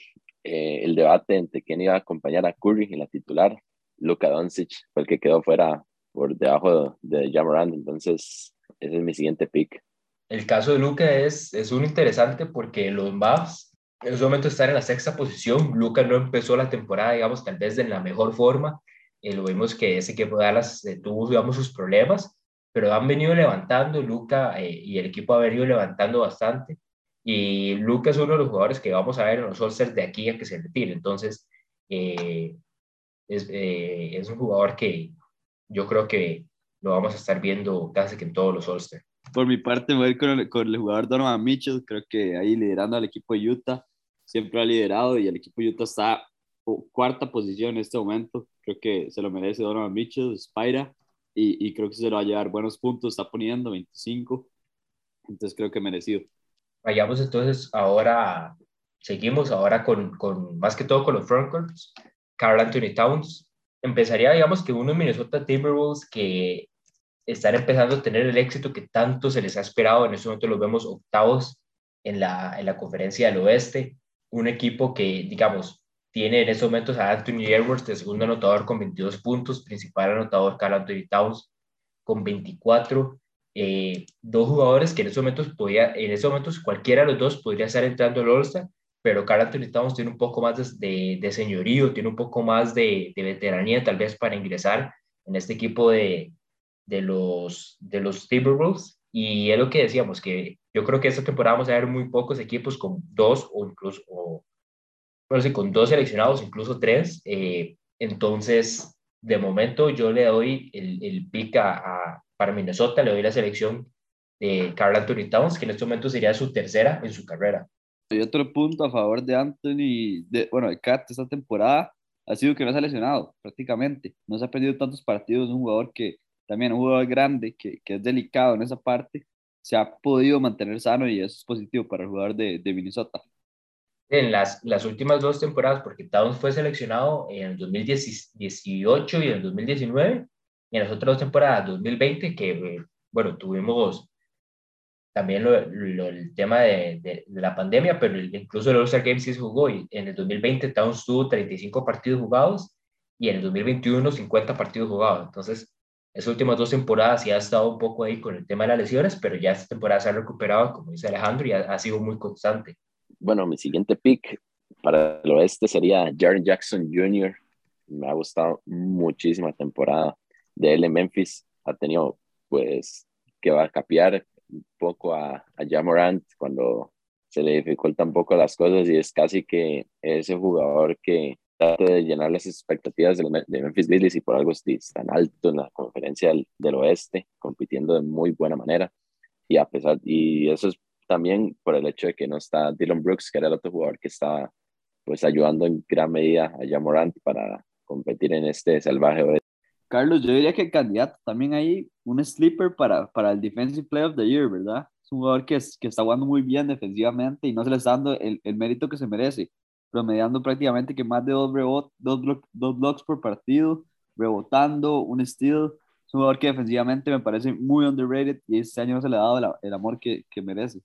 eh, el debate entre quién iba a acompañar a Curry en la titular. Luka Doncic fue el que quedó fuera por debajo de, de entonces ese es mi siguiente pick. El caso de Luka es, es un interesante porque los Mavs en ese momento están en la sexta posición. Luka no empezó la temporada, digamos, tal vez de la mejor forma eh, lo vimos que ese equipo de Dallas eh, tuvo, digamos, sus problemas, pero han venido levantando, Luca eh, y el equipo ha venido levantando bastante. Y Luca es uno de los jugadores que vamos a ver en los all de aquí a que se retire. Entonces, es, es, un jugador que yo creo que lo vamos a estar viendo casi que en todos los all Por mi parte, voy a ir con el, con el jugador Donovan Mitchell. Creo que ahí liderando al equipo de Utah. Siempre ha liderado y el equipo de Utah está cuarta posición en este momento. Creo que se lo merece Donovan Mitchell, Spira, y, y, creo que se lo va a llevar buenos puntos. Está poniendo 25, entonces creo que merecido. Vayamos entonces ahora, seguimos ahora con, con más que todo con los frontcourts. Carl Anthony Towns. Empezaría, digamos, que uno de Minnesota Timberwolves que están empezando a tener el éxito que tanto se les ha esperado. En este momento los vemos octavos en la, en la conferencia del oeste. Un equipo que, digamos, tiene en estos momentos a Anthony Edwards de segundo anotador con 22 puntos, principal anotador Carl Anthony Towns con 24. Eh, dos jugadores que en estos momentos podía, en estos momentos cualquiera de los dos podría estar entrando al All-Star, pero Carl Anthony Towns tiene un poco más de, de, señorío, tiene un poco más de, de, veteranía tal vez para ingresar en este equipo de, los, de los Timberwolves. Y es lo que decíamos, que yo creo que esta temporada vamos a ver muy pocos equipos con dos o incluso o, bueno, sí, con dos seleccionados, incluso tres. Eh, entonces, de momento yo le doy el, el pick a, para Minnesota, le doy la selección de Carl Anthony Towns, que en este momento sería su tercera en su carrera. Y otro punto a favor de Anthony, de, bueno, de Cat esta temporada ha sido que no se ha lesionado prácticamente. No se ha perdido tantos partidos. Un jugador que también, un jugador grande, que, que es delicado en esa parte, se ha podido mantener sano y eso es positivo para el jugador de, de Minnesota en las, las últimas dos temporadas, porque Towns fue seleccionado en el 2018 y en el 2019, y en las otras dos temporadas, 2020, que, eh, bueno, tuvimos también lo, el tema de, de, la pandemia, pero incluso el All-Star Games sí se jugó, y en el 2020 Towns tuvo 35 partidos jugados, y en el 2021 50 partidos jugados, entonces esas últimas dos temporadas sí ha estado un poco ahí con el tema de las lesiones, pero ya esta temporada se ha recuperado, como dice Alejandro, y ha, ha sido muy constante bueno, mi siguiente pick para el oeste sería Jaren Jackson Jr. Me ha gustado muchísima temporada de él en Memphis. Ha tenido, pues, que va a capear un poco a, a Jamorant cuando se le dificultan un poco las cosas y es casi que ese jugador que trata de llenar las expectativas de, Memphis Grizzlies y por algo es tan alto en la conferencia del, del, oeste, compitiendo de muy buena manera. Y a pesar, y eso es también por el hecho de que no está Dylan Brooks, que era el otro jugador que estaba pues ayudando en gran medida a Jamorant para competir en este salvaje oeste. Carlos, yo diría que el candidato también ahí, un sleeper para, para el Defensive Player of the Year, ¿verdad? Es un jugador que, es, que está jugando muy bien defensivamente y no se le está dando el, el mérito que se merece, promediando prácticamente que más de dos, rebot, dos, dos blocks por partido, rebotando, un steal. Es un jugador que defensivamente me parece muy underrated y este año no se le ha dado el amor que, que merece.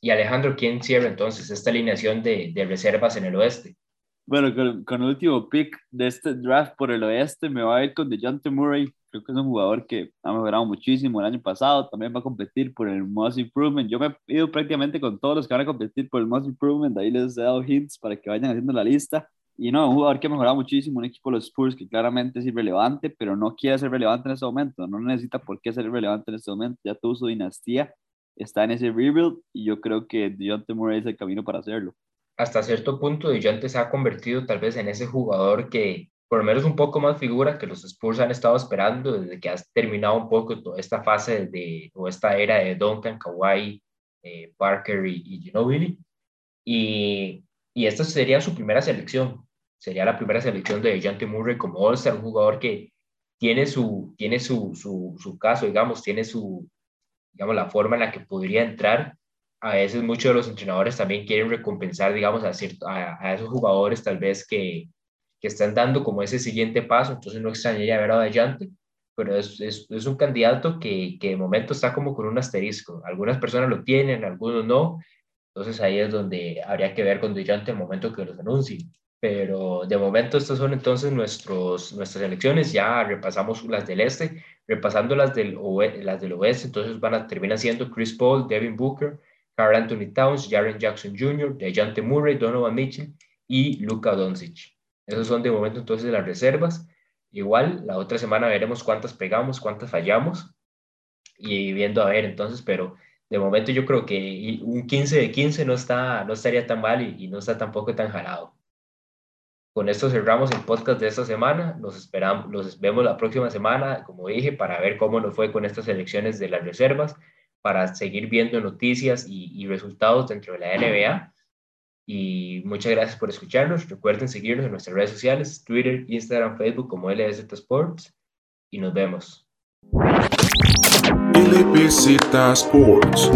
Y Alejandro, ¿quién cierra entonces esta alineación de, de reservas en el oeste? Bueno, con, el último pick de este draft por el oeste me va a ir con DeJounte Murray. Creo que es un jugador que ha mejorado muchísimo el año pasado. También va a competir por el Most Improvement. Yo me he ido prácticamente con todos los que van a competir por el Most Improvement. Ahí les he dado hints para que vayan haciendo la lista. Y no, un jugador que ha mejorado muchísimo, un equipo de los Spurs que claramente es irrelevante, pero no quiere ser relevante en este momento. No necesita por qué ser relevante en este momento. Ya tuvo su dinastía está en ese rebuild y yo creo que Deontay Murray es el camino para hacerlo. Hasta cierto punto, Deontay se ha convertido tal vez en ese jugador que por lo menos un poco más figura que los Spurs han estado esperando desde que has terminado un poco toda esta fase de, o esta era de Duncan, Kawhi, eh, Parker y, y Ginobili. Y, y esta sería su primera selección. Sería la primera selección de Deontay Murray como All-Star, un jugador que tiene su, tiene su, su, su caso, digamos, tiene su, digamos, la forma en la que podría entrar. A veces muchos de los entrenadores también quieren recompensar, digamos, a, cierto, a, esos jugadores tal vez que, que, están dando como ese siguiente paso, entonces no extrañaría ver a Dayante, pero es, es, un candidato que, que de momento está como con un asterisco. Algunas personas lo tienen, algunos no, entonces ahí es donde habría que ver con Dayante el momento que los anuncien. Pero de momento estas son entonces nuestros, nuestras elecciones, ya repasamos las del este repasando las del, las del oeste, entonces van a terminar siendo Chris Paul, Devin Booker, Carl Anthony Towns, Jaren Jackson Jr., DeJounte Murray, Donovan Mitchell y Luka Doncic. Esos son de momento entonces las reservas. Igual, la otra semana veremos cuántas pegamos, cuántas fallamos y viendo a ver entonces, pero de momento yo creo que un 15 de 15 no, está, no estaría tan mal y, y no está tampoco tan jalado. Con esto cerramos el podcast de esta semana. Nos esperamos, los vemos la próxima semana, como dije, para ver cómo nos fue con estas elecciones de las reservas, para seguir viendo noticias y, resultados dentro de la NBA. Y muchas gracias por escucharnos. Recuerden seguirnos en nuestras redes sociales, Twitter, Instagram, Facebook como LZ Sports. Y nos vemos. LBZ Sports.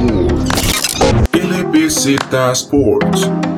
LBZ Sports.